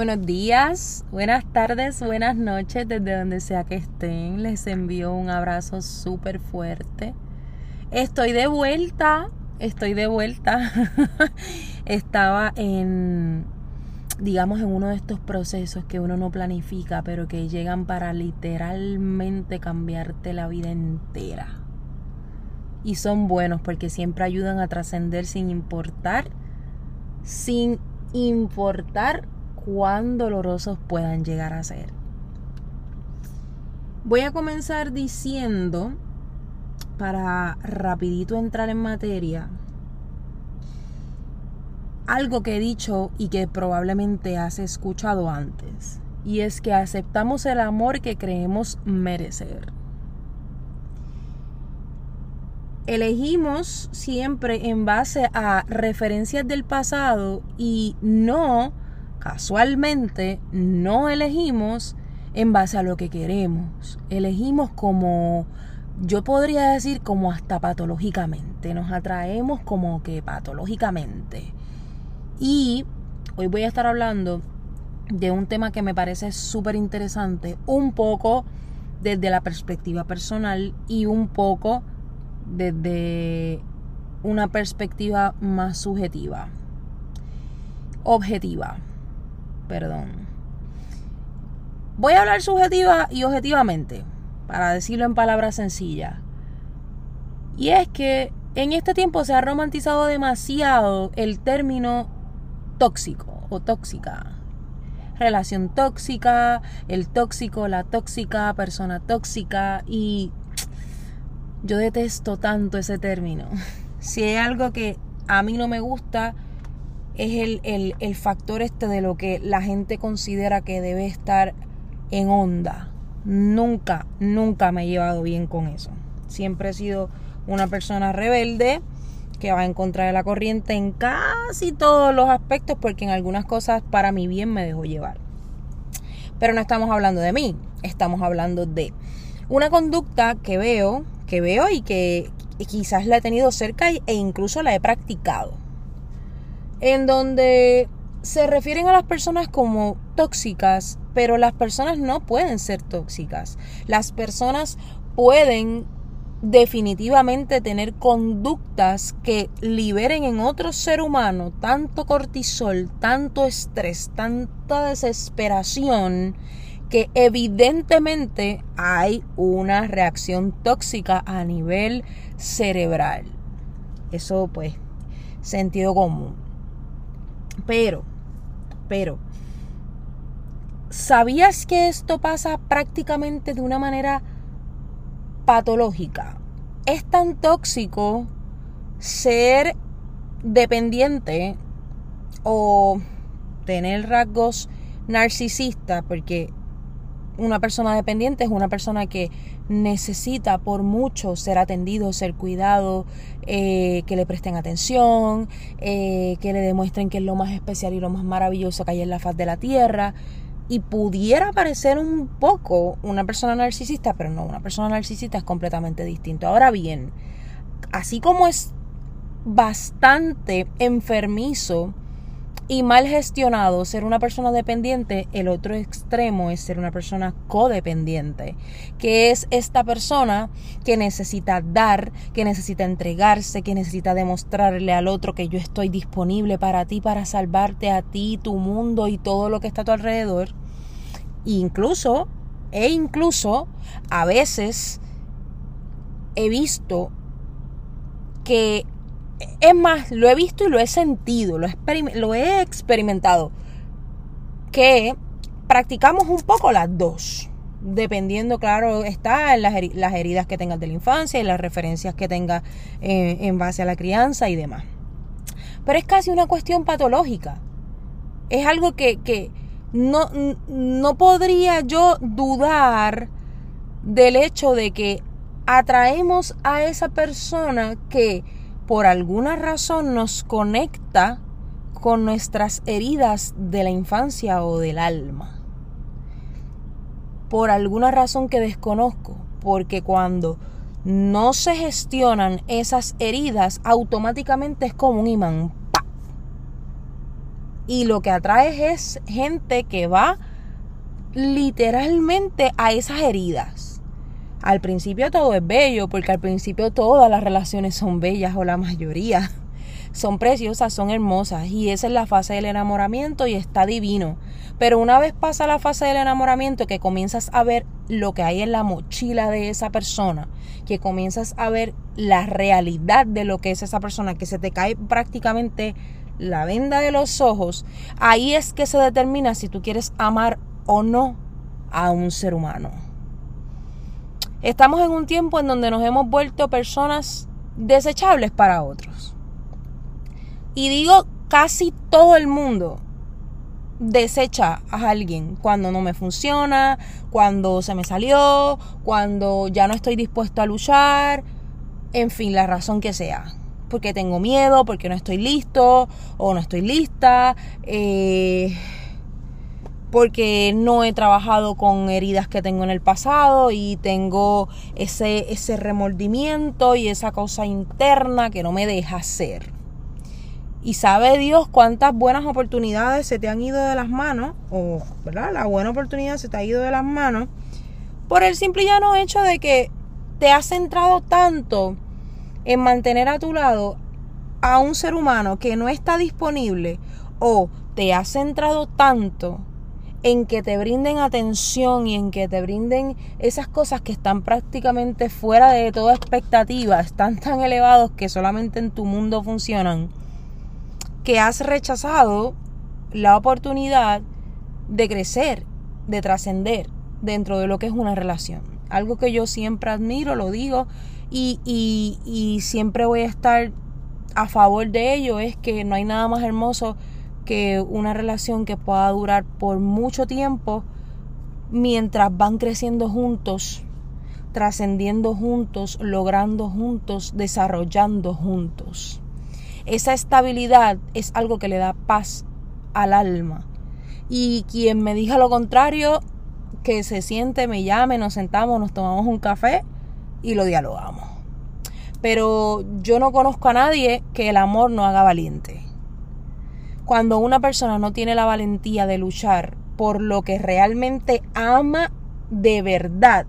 Buenos días, buenas tardes, buenas noches, desde donde sea que estén. Les envío un abrazo súper fuerte. Estoy de vuelta, estoy de vuelta. Estaba en, digamos, en uno de estos procesos que uno no planifica, pero que llegan para literalmente cambiarte la vida entera. Y son buenos porque siempre ayudan a trascender sin importar, sin importar cuán dolorosos puedan llegar a ser. Voy a comenzar diciendo, para rapidito entrar en materia, algo que he dicho y que probablemente has escuchado antes, y es que aceptamos el amor que creemos merecer. Elegimos siempre en base a referencias del pasado y no casualmente no elegimos en base a lo que queremos. Elegimos como, yo podría decir como hasta patológicamente. Nos atraemos como que patológicamente. Y hoy voy a estar hablando de un tema que me parece súper interesante, un poco desde la perspectiva personal y un poco desde una perspectiva más subjetiva, objetiva perdón. Voy a hablar subjetiva y objetivamente, para decirlo en palabras sencillas. Y es que en este tiempo se ha romantizado demasiado el término tóxico o tóxica. Relación tóxica, el tóxico, la tóxica, persona tóxica y yo detesto tanto ese término. Si hay algo que a mí no me gusta, es el, factor este de lo que la gente considera que debe estar en onda. Nunca, nunca me he llevado bien con eso. Siempre he sido una persona rebelde que va en contra de la corriente en casi todos los aspectos porque en algunas cosas para mi bien me dejo llevar. Pero no estamos hablando de mí, estamos hablando de una conducta que veo, que veo y que quizás la he tenido cerca e incluso la he practicado en donde se refieren a las personas como tóxicas, pero las personas no pueden ser tóxicas. Las personas pueden definitivamente tener conductas que liberen en otro ser humano tanto cortisol, tanto estrés, tanta desesperación, que evidentemente hay una reacción tóxica a nivel cerebral. Eso pues, sentido común. Pero, pero, ¿sabías que esto pasa prácticamente de una manera patológica? Es tan tóxico ser dependiente o tener rasgos narcisistas, porque una persona dependiente es una persona que necesita por mucho ser atendido, ser cuidado, eh, que le presten atención, eh, que le demuestren que es lo más especial y lo más maravilloso que hay en la faz de la tierra. Y pudiera parecer un poco una persona narcisista, pero no, una persona narcisista es completamente distinto. Ahora bien, así como es bastante enfermizo y mal gestionado ser una persona dependiente, el otro extremo es ser una persona codependiente, que es esta persona que necesita dar, que necesita entregarse, que necesita demostrarle al otro que yo estoy disponible para ti, para salvarte a ti, tu mundo y todo lo que está a tu alrededor. incluso, e incluso, a veces he visto que es más, lo he visto y lo he sentido, lo he, lo he experimentado, que practicamos un poco las dos, dependiendo, claro, está en las, heridas que tengas de la infancia y las referencias que tengas eh, en base a la crianza y demás. Pero es casi una cuestión patológica. Es algo que, que no, no podría yo dudar del hecho de que atraemos a esa persona que por alguna razón nos conecta con nuestras heridas de la infancia o del alma. Por alguna razón que desconozco, porque cuando no se gestionan esas heridas, automáticamente es como un imán. Y lo que atraes es gente que va literalmente a esas heridas. Al principio todo es bello, porque al principio todas las relaciones son bellas o la mayoría. Son preciosas, son hermosas y esa es la fase del enamoramiento y está divino. Pero una vez pasa la fase del enamoramiento que comienzas a ver lo que hay en la mochila de esa persona, que comienzas a ver la realidad de lo que es esa persona, que se te cae prácticamente la venda de los ojos, ahí es que se determina si tú quieres amar o no a un ser humano. Estamos en un tiempo en donde nos hemos vuelto personas desechables para otros. Y digo casi todo el mundo desecha a alguien cuando no me funciona, cuando se me salió, cuando ya no estoy dispuesto a luchar, en fin, la razón que sea. Porque tengo miedo, porque no estoy listo o no estoy lista. Eh, porque no he trabajado con heridas que tengo en el pasado y tengo ese, ese remordimiento y esa cosa interna que no me deja ser. Y sabe Dios cuántas buenas oportunidades se te han ido de las manos, o ¿verdad? la buena oportunidad se te ha ido de las manos, por el simple y llano hecho de que te has centrado tanto en mantener a tu lado a un ser humano que no está disponible, o te has centrado tanto en que te brinden atención y en que te brinden esas cosas que están prácticamente fuera de toda expectativa, están tan elevados que solamente en tu mundo funcionan, que has rechazado la oportunidad de crecer, de trascender dentro de lo que es una relación. Algo que yo siempre admiro, lo digo, y, y, y siempre voy a estar a favor de ello, es que no hay nada más hermoso que una relación que pueda durar por mucho tiempo mientras van creciendo juntos, trascendiendo juntos, logrando juntos, desarrollando juntos. Esa estabilidad es algo que le da paz al alma. Y quien me diga lo contrario, que se siente, me llame, nos sentamos, nos tomamos un café y lo dialogamos. Pero yo no conozco a nadie que el amor no haga valiente. Cuando una persona no tiene la valentía de luchar por lo que realmente ama de verdad,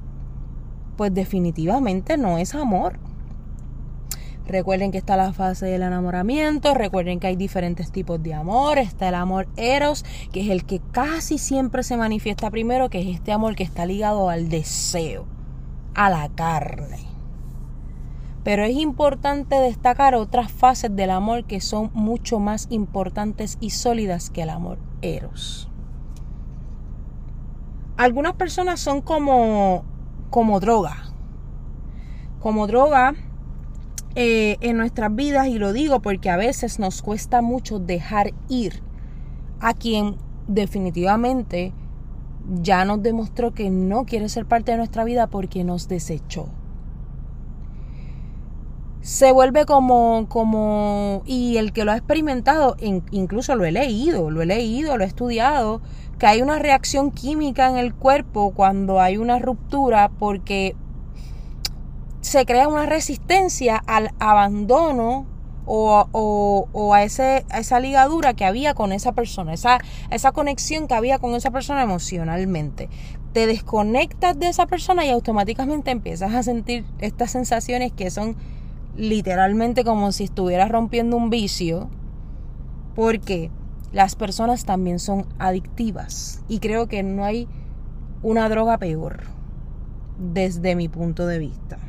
pues definitivamente no es amor. Recuerden que está la fase del enamoramiento, recuerden que hay diferentes tipos de amor, está el amor eros, que es el que casi siempre se manifiesta primero, que es este amor que está ligado al deseo, a la carne. Pero es importante destacar otras fases del amor que son mucho más importantes y sólidas que el amor eros. Algunas personas son como, como droga. Como droga eh, en nuestras vidas y lo digo porque a veces nos cuesta mucho dejar ir a quien definitivamente ya nos demostró que no quiere ser parte de nuestra vida porque nos desechó. Se vuelve como, como, y el que lo ha experimentado, incluso lo he leído, lo he leído, lo he estudiado, que hay una reacción química en el cuerpo cuando hay una ruptura porque se crea una resistencia al abandono o, a, ese, esa ligadura que había con esa persona, esa, esa conexión que había con esa persona emocionalmente. Te desconectas de esa persona y automáticamente empiezas a sentir estas sensaciones que son literalmente como si estuvieras rompiendo un vicio, porque las personas también son adictivas y creo que no hay una droga peor desde mi punto de vista.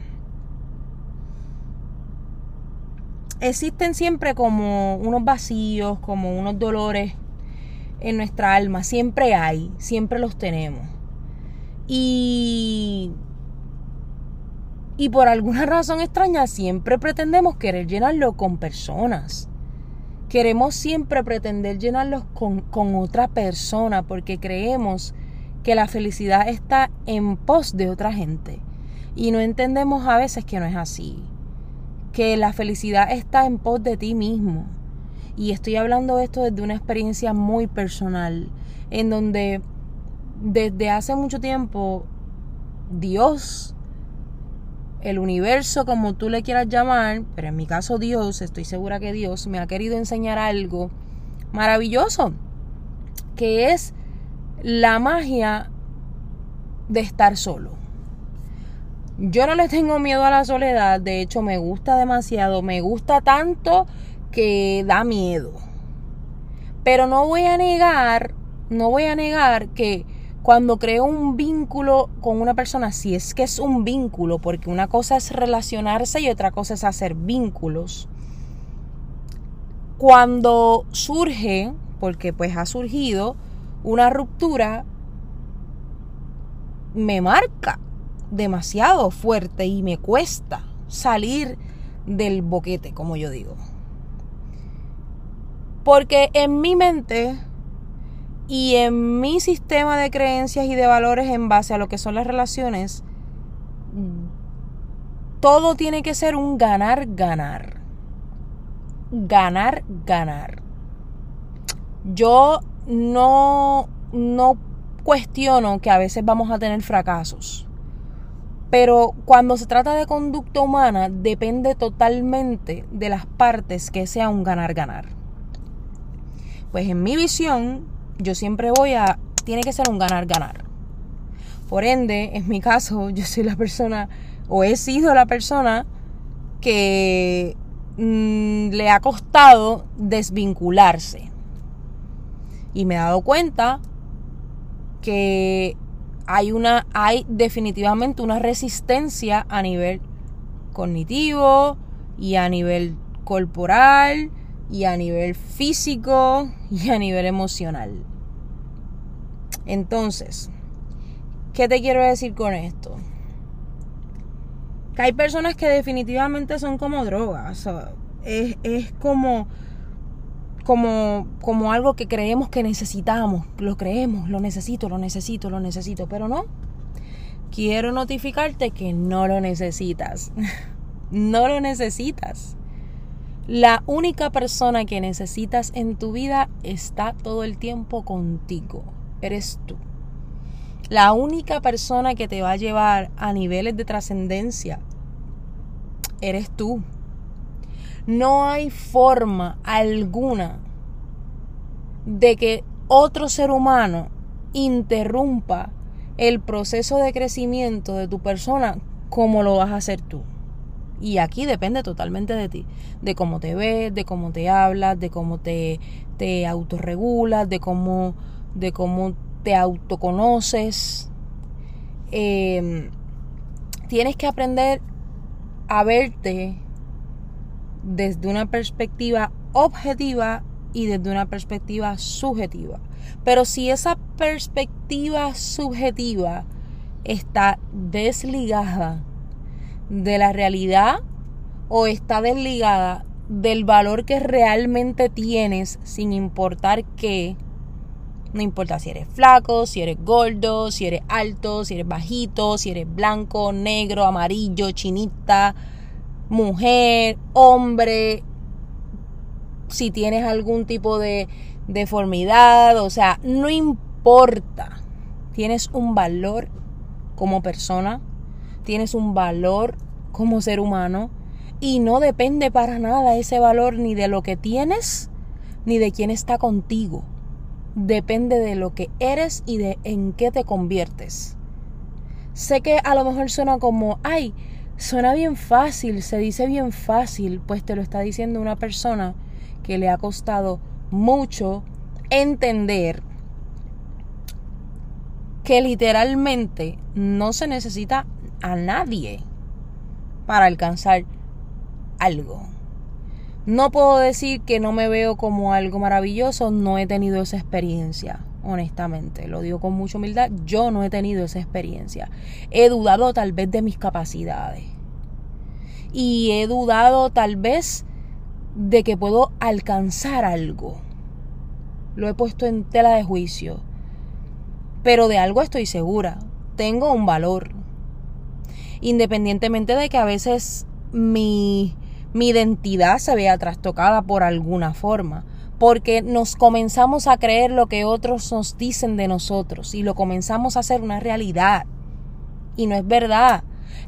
existen siempre como unos vacíos, como unos dolores en nuestra alma. Siempre hay, siempre los tenemos. Y, y por alguna razón extraña siempre pretendemos querer llenarlo con personas. Queremos siempre pretender llenarlos con, con otra persona porque creemos que la felicidad está en pos de otra gente. Y no entendemos a veces que no es así que la felicidad está en pos de ti mismo. Y estoy hablando de esto desde una experiencia muy personal, en donde desde hace mucho tiempo Dios, el universo, como tú le quieras llamar, pero en mi caso Dios, estoy segura que Dios me ha querido enseñar algo maravilloso, que es la magia de estar solo. Yo no le tengo miedo a la soledad, de hecho me gusta demasiado, me gusta tanto que da miedo. Pero no voy a negar, no voy a negar que cuando creo un vínculo con una persona, si es que es un vínculo, porque una cosa es relacionarse y otra cosa es hacer vínculos. Cuando surge, porque pues ha surgido, una ruptura, me marca demasiado fuerte y me cuesta salir del boquete, como yo digo. Porque en mi mente y en mi sistema de creencias y de valores en base a lo que son las relaciones, todo tiene que ser un ganar, ganar. Ganar, ganar. Yo no, no cuestiono que a veces vamos a tener fracasos. Pero cuando se trata de conducta humana, depende totalmente de las partes que sea un ganar-ganar. Pues en mi visión, yo siempre voy a, tiene que ser un ganar-ganar. Por ende, en mi caso, yo soy la persona, o he sido la persona que mm, le ha costado desvincularse. Y me he dado cuenta que hay una, hay definitivamente una resistencia a nivel cognitivo y a nivel corporal y a nivel físico y a nivel emocional. Entonces, ¿qué te quiero decir con esto? Que hay personas que definitivamente son como drogas. es, es como, como, como algo que creemos que necesitamos. Lo creemos, lo necesito, lo necesito, lo necesito. Pero no. Quiero notificarte que no lo necesitas. no lo necesitas. La única persona que necesitas en tu vida está todo el tiempo contigo. Eres tú. La única persona que te va a llevar a niveles de trascendencia eres tú. No hay forma alguna de que otro ser humano interrumpa el proceso de crecimiento de tu persona como lo vas a hacer tú. Y aquí depende totalmente de ti, de cómo te ves, de cómo te hablas, de cómo te, te autorregulas, de cómo, de cómo te autoconoces. Em, tienes que aprender a verte desde una perspectiva objetiva y desde una perspectiva subjetiva. Pero si esa perspectiva subjetiva está desligada de la realidad o está desligada del valor que realmente tienes sin importar qué. No importa si eres flaco, si eres gordo, si eres alto, si eres bajito, si eres blanco, negro, amarillo, chinita, mujer, hombre, si tienes algún tipo de deformidad, o sea, no importa. Tienes un valor como persona, tienes un valor como ser humano y no depende para nada ese valor ni de lo que tienes ni de quién está contigo. Depende de lo que eres y de en qué te conviertes. Sé que a lo mejor suena como, ay, suena bien fácil, se dice bien fácil, pues te lo está diciendo una persona que le ha costado mucho entender que literalmente no se necesita a nadie para alcanzar algo. No puedo decir que no me veo como algo maravilloso, no he tenido esa experiencia, honestamente, lo digo con mucha humildad, yo no he tenido esa experiencia. He dudado tal vez de mis capacidades y he dudado tal vez de que puedo alcanzar algo. Lo he puesto en tela de juicio, pero de algo estoy segura, tengo un valor, independientemente de que a veces mi, mi identidad se vea trastocada por alguna forma, porque nos comenzamos a creer lo que otros nos dicen de nosotros y lo comenzamos a hacer una realidad. Y no es verdad.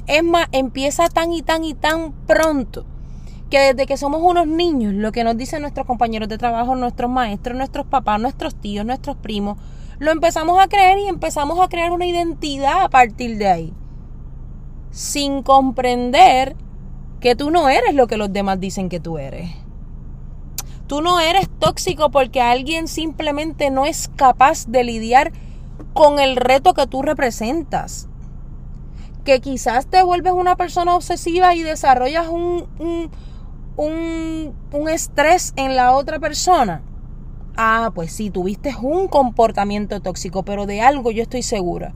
Es más, empieza tan y tan y tan pronto que desde que somos unos niños, lo que nos dicen nuestros compañeros de trabajo, nuestros maestros, nuestros papás, nuestros tíos, nuestros primos, lo empezamos a creer y empezamos a crear una identidad a partir de ahí. Sin comprender que tú no eres lo que los demás dicen que tú eres. Tú no eres tóxico porque alguien simplemente no es capaz de lidiar con el reto que tú representas. Que quizás te vuelves una persona obsesiva y desarrollas un, un, un, estrés en la otra persona. Ah, pues sí, tuviste un comportamiento tóxico, pero de algo yo estoy segura.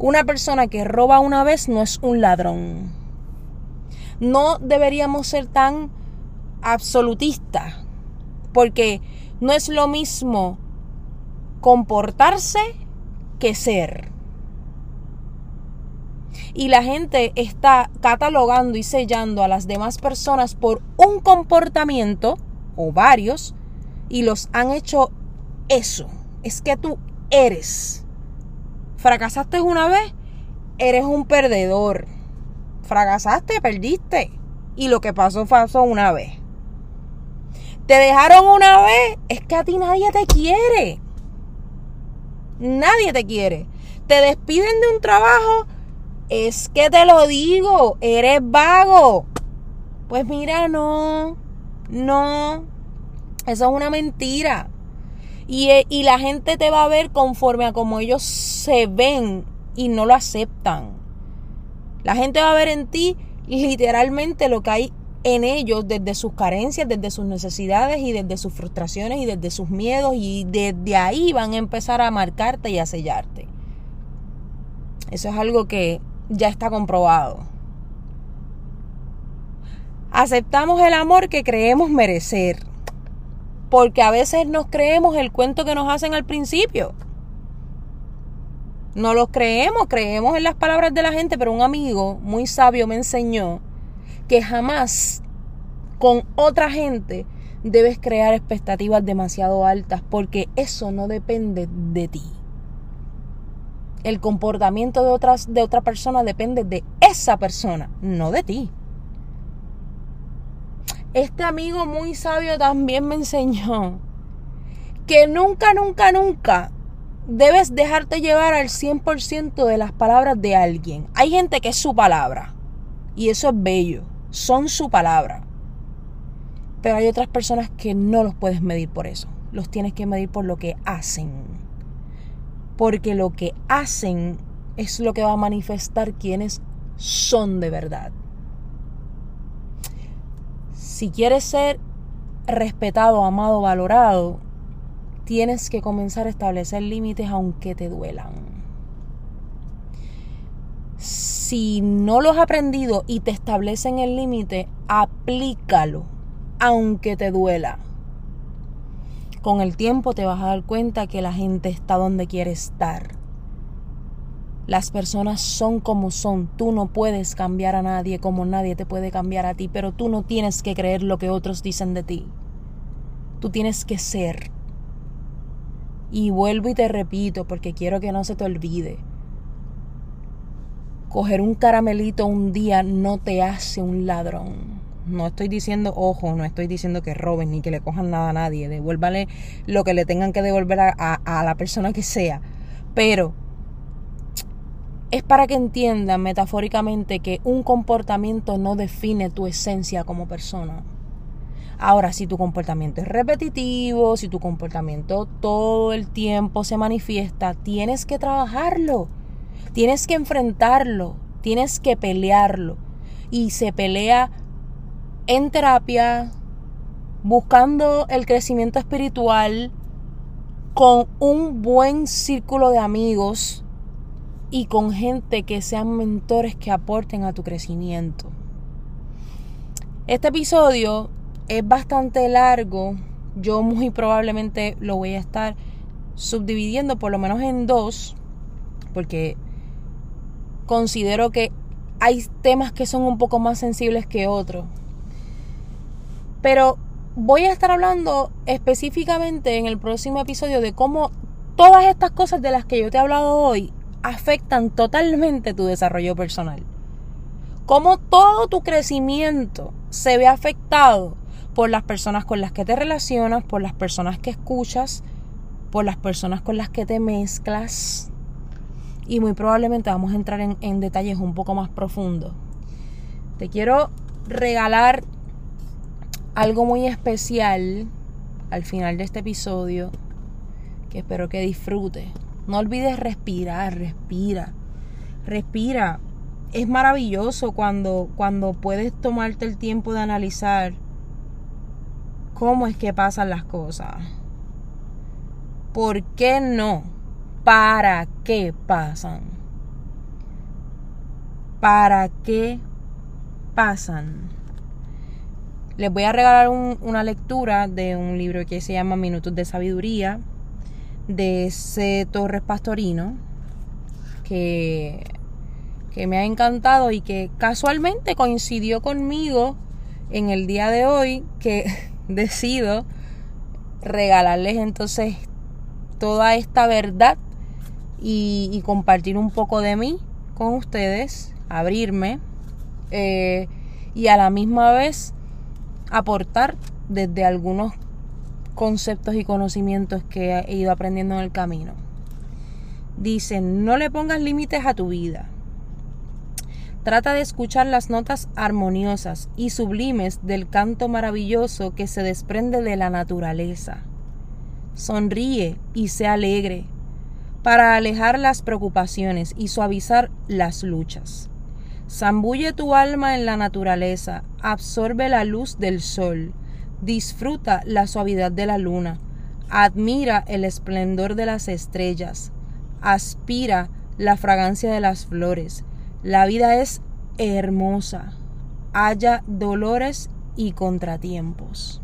Una persona que roba una vez no es un ladrón. No deberíamos ser tan absolutistas, porque no es lo mismo comportarse que ser. Y la gente está catalogando y sellando a las demás personas por un comportamiento o varios y los han hecho eso. Es que tú eres. Fracasaste una vez, eres un perdedor. Fracasaste, perdiste. Y lo que pasó, pasó una vez. Te dejaron una vez, es que a ti nadie te quiere. Nadie te quiere. Te despiden de un trabajo, es que te lo digo, eres vago. Pues mira, no, no, eso es una mentira. Y, eh, y, la gente te va a ver conforme a como ellos se ven y no lo aceptan. La gente va a ver en ti literalmente lo que hay en ellos desde sus carencias, desde sus necesidades y desde sus frustraciones y desde sus miedos y desde ahí van a empezar a marcarte y a sellarte. Eso es algo que ya está comprobado. Aceptamos el amor que creemos merecer porque a veces nos creemos el cuento que nos hacen al principio. No los creemos, creemos en las palabras de la gente, pero un amigo muy sabio me enseñó que jamás con otra gente debes crear expectativas demasiado altas porque eso no depende de ti. El comportamiento de, otras, de otra persona depende de esa persona, no de ti. Este amigo muy sabio también me enseñó que nunca, nunca, nunca debes dejarte llevar al 100% de las palabras de alguien. Hay gente que es su palabra y eso es bello, son su palabra. Pero hay otras personas que no los puedes medir por eso, los tienes que medir por lo que hacen. Porque lo que hacen es lo que va a manifestar quiénes son de verdad. Si quieres ser respetado, amado, valorado, tienes que comenzar a establecer límites aunque te duelan. Si no lo has aprendido y te establecen el límite, aplícalo, aunque te duela. Con el tiempo te vas a dar cuenta que la gente está donde quiere estar. Las personas son como son. Tú no puedes cambiar a nadie como nadie te puede cambiar a ti, pero tú no tienes que creer lo que otros dicen de ti. Tú tienes que ser. Y vuelvo y te repito porque quiero que no se te olvide. Coger un caramelito un día no te hace un ladrón. No estoy diciendo, ojo, no estoy diciendo que roben ni que le cojan nada a nadie. Devuélvale lo que le tengan que devolver a, a la persona que sea. Pero es para que entiendan metafóricamente que un comportamiento no define tu esencia como persona. Ahora, si tu comportamiento es repetitivo, si tu comportamiento todo el tiempo se manifiesta, tienes que trabajarlo, tienes que enfrentarlo, tienes que pelearlo. Y se pelea en terapia, buscando el crecimiento espiritual, con un buen círculo de amigos y con gente que sean mentores que aporten a tu crecimiento. Este episodio es bastante largo. Yo muy probablemente lo voy a estar subdividiendo por lo menos en dos, porque considero que hay temas que son un poco más sensibles que otros. Pero voy a estar hablando específicamente en el próximo episodio de cómo todas estas cosas de las que yo te he hablado hoy afectan totalmente tu desarrollo personal. Como todo tu crecimiento se ve afectado por las personas con las que te relacionas, por las personas que escuchas, por las personas con las que te mezclas. Y muy probablemente vamos a entrar en, en detalles un poco más profundos. Te quiero regalar algo muy especial al final de este episodio que espero que disfrutes. No olvides respirar, respira. Respira. Es maravilloso cuando, cuando puedes tomarte el tiempo de analizar cómo es que pasan las cosas. ¿Por qué no? ¿Para qué pasan? ¿Para qué pasan? Les voy a regalar una lectura de un libro que se llama Minutos de Sabiduría de C. Torres Pastorino que, que me ha encantado y que casualmente coincidió conmigo en el día de hoy que decido regalarles entonces toda esta verdad y, compartir un poco de mí con ustedes, abrirme eh, y a la misma vez aportar desde algunos conceptos y conocimientos que he ido aprendiendo en el camino. Dicen, no le pongas límites a tu vida. Trata de escuchar las notas armoniosas y sublimes del canto maravilloso que se desprende de la naturaleza. Sonríe y sé alegre para alejar las preocupaciones y suavizar las luchas. Zambulle tu alma en la naturaleza, absorbe la luz del sol, disfruta la suavidad de la luna, admira el esplendor de las estrellas, aspira la fragancia de las flores. La vida es hermosa, haya dolores y contratiempos.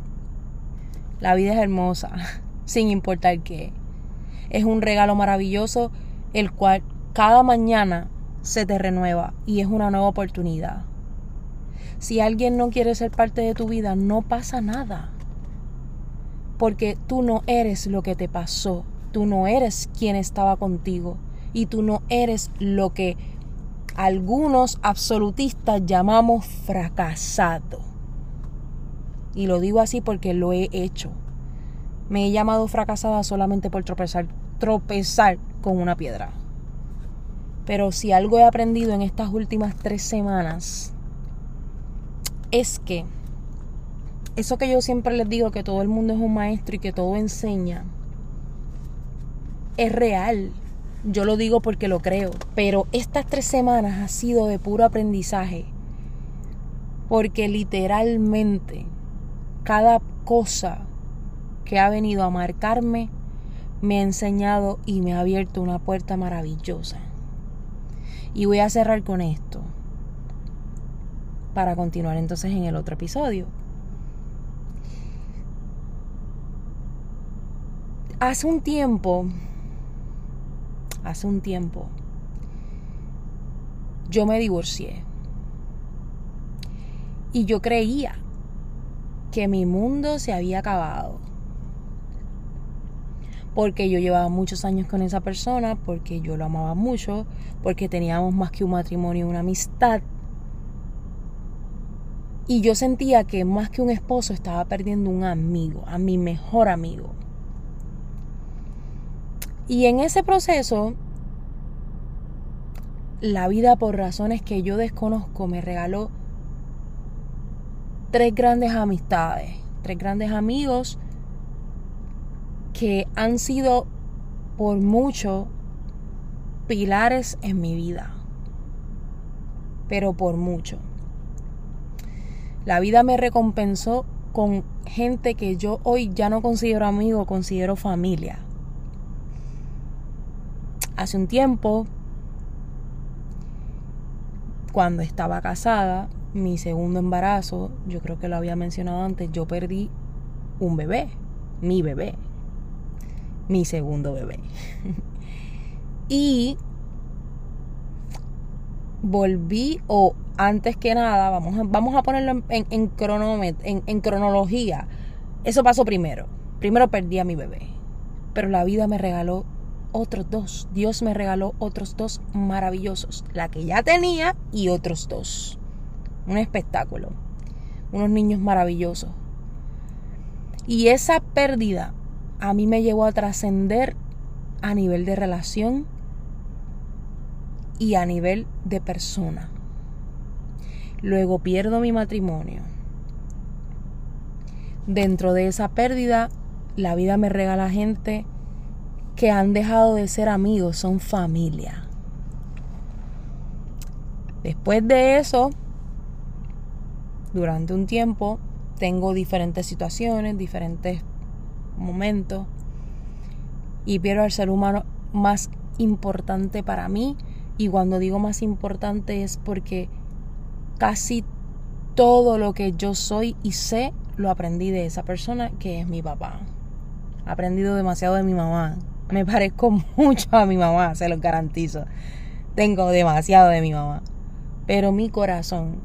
La vida es hermosa, sin importar qué. Es un regalo maravilloso el cual cada mañana se te renueva y es una nueva oportunidad. Si alguien no quiere ser parte de tu vida, no pasa nada. Porque tú no eres lo que te pasó, tú no eres quien estaba contigo y tú no eres lo que algunos absolutistas llamamos fracasado. Y lo digo así porque lo he hecho. Me he llamado fracasada solamente por tropezar, tropezar con una piedra. Pero si algo he aprendido en estas últimas tres semanas es que eso que yo siempre les digo, que todo el mundo es un maestro y que todo enseña, es real. Yo lo digo porque lo creo. Pero estas tres semanas ha sido de puro aprendizaje. Porque literalmente cada cosa que ha venido a marcarme me ha enseñado y me ha abierto una puerta maravillosa. Y voy a cerrar con esto para continuar entonces en el otro episodio. Hace un tiempo, hace un tiempo, yo me divorcié. Y yo creía que mi mundo se había acabado porque yo llevaba muchos años con esa persona, porque yo lo amaba mucho, porque teníamos más que un matrimonio, una amistad. Y yo sentía que más que un esposo estaba perdiendo un amigo, a mi mejor amigo. Y en ese proceso, la vida por razones que yo desconozco me regaló tres grandes amistades, tres grandes amigos que han sido por mucho pilares en mi vida. Pero por mucho. La vida me recompensó con gente que yo hoy ya no considero amigo, considero familia. Hace un tiempo, cuando estaba casada, mi segundo embarazo, yo creo que lo había mencionado antes, yo perdí un bebé, mi bebé mi segundo bebé. y volví, o antes que nada, vamos a, vamos a ponerlo en, en, en, en cronología. Eso pasó primero. Primero perdí a mi bebé. Pero la vida me regaló otros dos. Dios me regaló otros dos maravillosos. La que ya tenía y otros dos. Un espectáculo. unos niños maravillosos. Y esa pérdida a mí me llevó a trascender a nivel de relación y a nivel de persona. Luego pierdo mi matrimonio. Dentro de esa pérdida, la vida me regala gente que han dejado de ser amigos, son familia. Después de eso, durante un tiempo, tengo diferentes situaciones, diferentes momentos y pierdo al ser humano más importante para mí. Y cuando digo más importante es porque casi todo lo que yo soy y sé lo aprendí de esa persona que es mi papá. He aprendido demasiado de mi mamá. Me parezco mucho a mi mamá, se lo garantizo. Tengo demasiado de mi mamá. Pero mi corazón,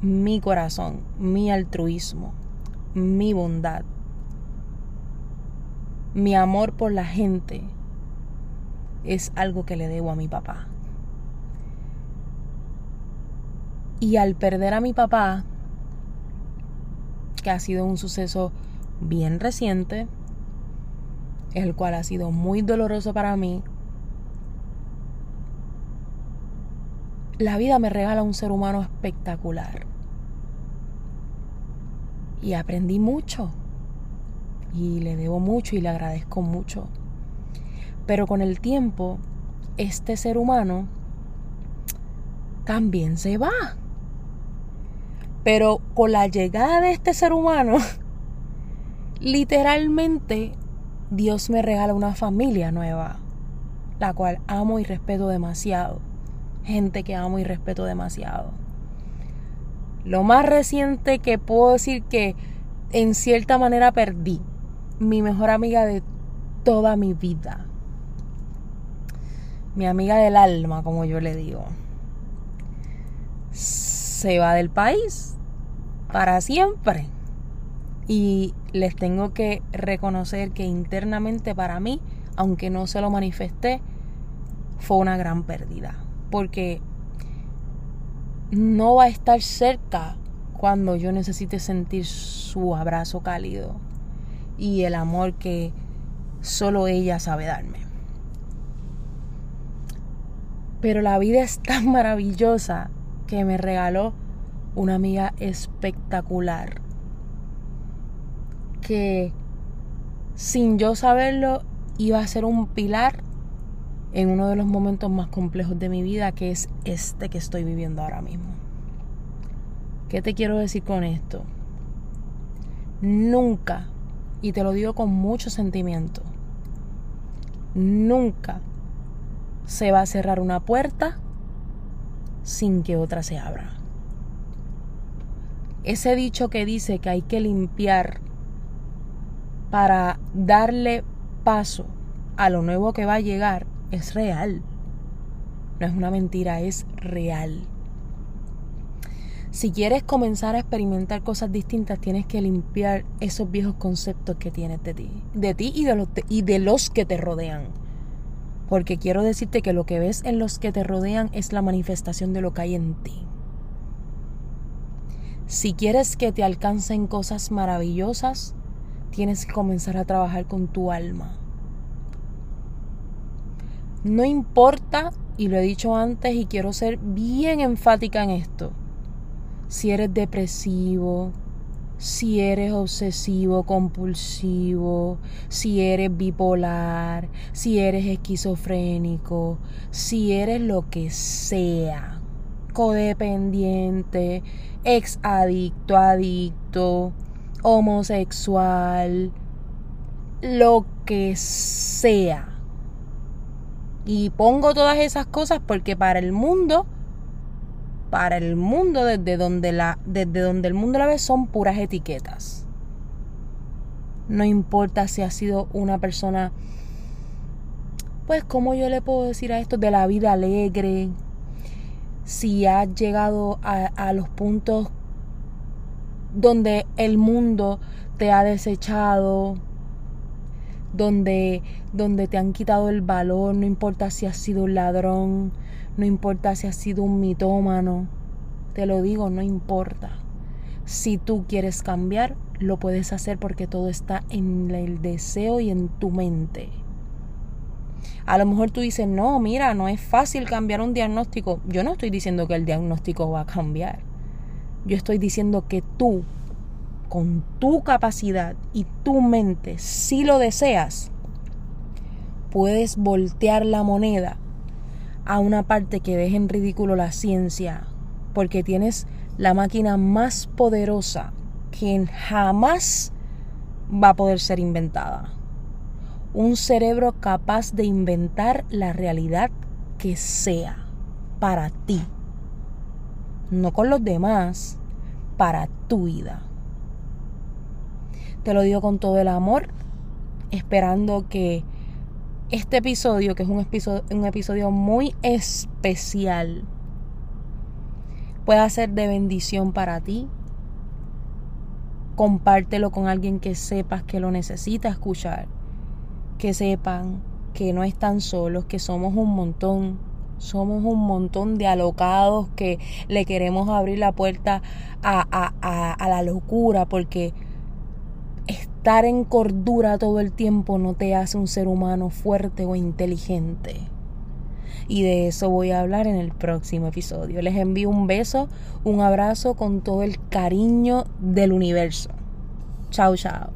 mi corazón, mi altruismo, mi bondad, mi amor por la gente es algo que le debo a mi papá. Y al perder a mi papá, que ha sido un suceso bien reciente, el cual ha sido muy doloroso para mí, la vida me regala un ser humano espectacular. Y aprendí mucho y le debo mucho y le agradezco mucho. Pero con el tiempo, este ser humano también se va. Pero con la llegada de este ser humano, literalmente Dios me regala una familia nueva, la cual amo y respeto demasiado. Gente que amo y respeto demasiado. Lo más reciente que puedo decir que en cierta manera perdí mi mejor amiga de toda mi vida. Mi amiga del alma, como yo le digo. Se va del país para siempre. Y les tengo que reconocer que internamente para mí, aunque no se lo manifesté, fue una gran pérdida. Porque no va a estar cerca cuando yo necesite sentir su abrazo cálido y el amor que solo ella sabe darme. Pero la vida es tan maravillosa que me regaló una amiga espectacular que sin yo saberlo iba a ser un pilar en uno de los momentos más complejos de mi vida que es este que estoy viviendo ahora mismo. ¿Qué te quiero decir con esto? Nunca y te lo digo con mucho sentimiento, nunca se va a cerrar una puerta sin que otra se abra. Ese dicho que dice que hay que limpiar para darle paso a lo nuevo que va a llegar es real. No es una mentira, es real. Si quieres comenzar a experimentar cosas distintas, tienes que limpiar esos viejos conceptos que tienes de ti, de ti y de los, y de los que te rodean. Porque quiero decirte que lo que ves en los que te rodean es la manifestación de lo que hay en ti. Si quieres que te alcancen cosas maravillosas, tienes que comenzar a trabajar con tu alma. No importa, y lo he dicho antes y quiero ser bien enfática en esto, si eres depresivo, si eres obsesivo compulsivo, si eres bipolar, si eres esquizofrénico, si eres lo que sea, codependiente, ex adicto, adicto, homosexual, lo que sea. Y pongo todas esas cosas porque para el mundo para el mundo desde donde, la, desde donde el mundo la ve son puras etiquetas. No importa si ha sido una persona, pues, ¿cómo yo le puedo decir a esto? De la vida alegre. Si has llegado a, a los puntos donde el mundo te ha desechado, donde, donde te han quitado el valor, no importa si has sido un ladrón, no importa si has sido un mitómano, te lo digo, no importa. Si tú quieres cambiar, lo puedes hacer porque todo está en el deseo y en tu mente. A lo mejor tú dices, no, mira, no es fácil cambiar un diagnóstico. Yo no estoy diciendo que el diagnóstico va a cambiar. Yo estoy diciendo que tú, con tu capacidad y tu mente, si lo deseas, puedes voltear la moneda a una parte que deje en ridículo la ciencia, porque tienes la máquina más poderosa que jamás va a poder ser inventada. Un cerebro capaz de inventar la realidad que sea para ti. No con los demás, para tu vida. Te lo digo con todo el amor, esperando que este episodio, que es un episodio, un episodio muy especial, pueda ser de bendición para ti. Compártelo con alguien que sepas que lo necesita escuchar. Que sepan que no están solos, que somos un montón. Somos un montón de alocados que le queremos abrir la puerta a, a, a la locura porque estar en cordura todo el tiempo no te hace un ser humano fuerte o inteligente. Y de eso voy a hablar en el próximo episodio. Les envío un beso, un abrazo con todo el cariño del universo. Chao, chao.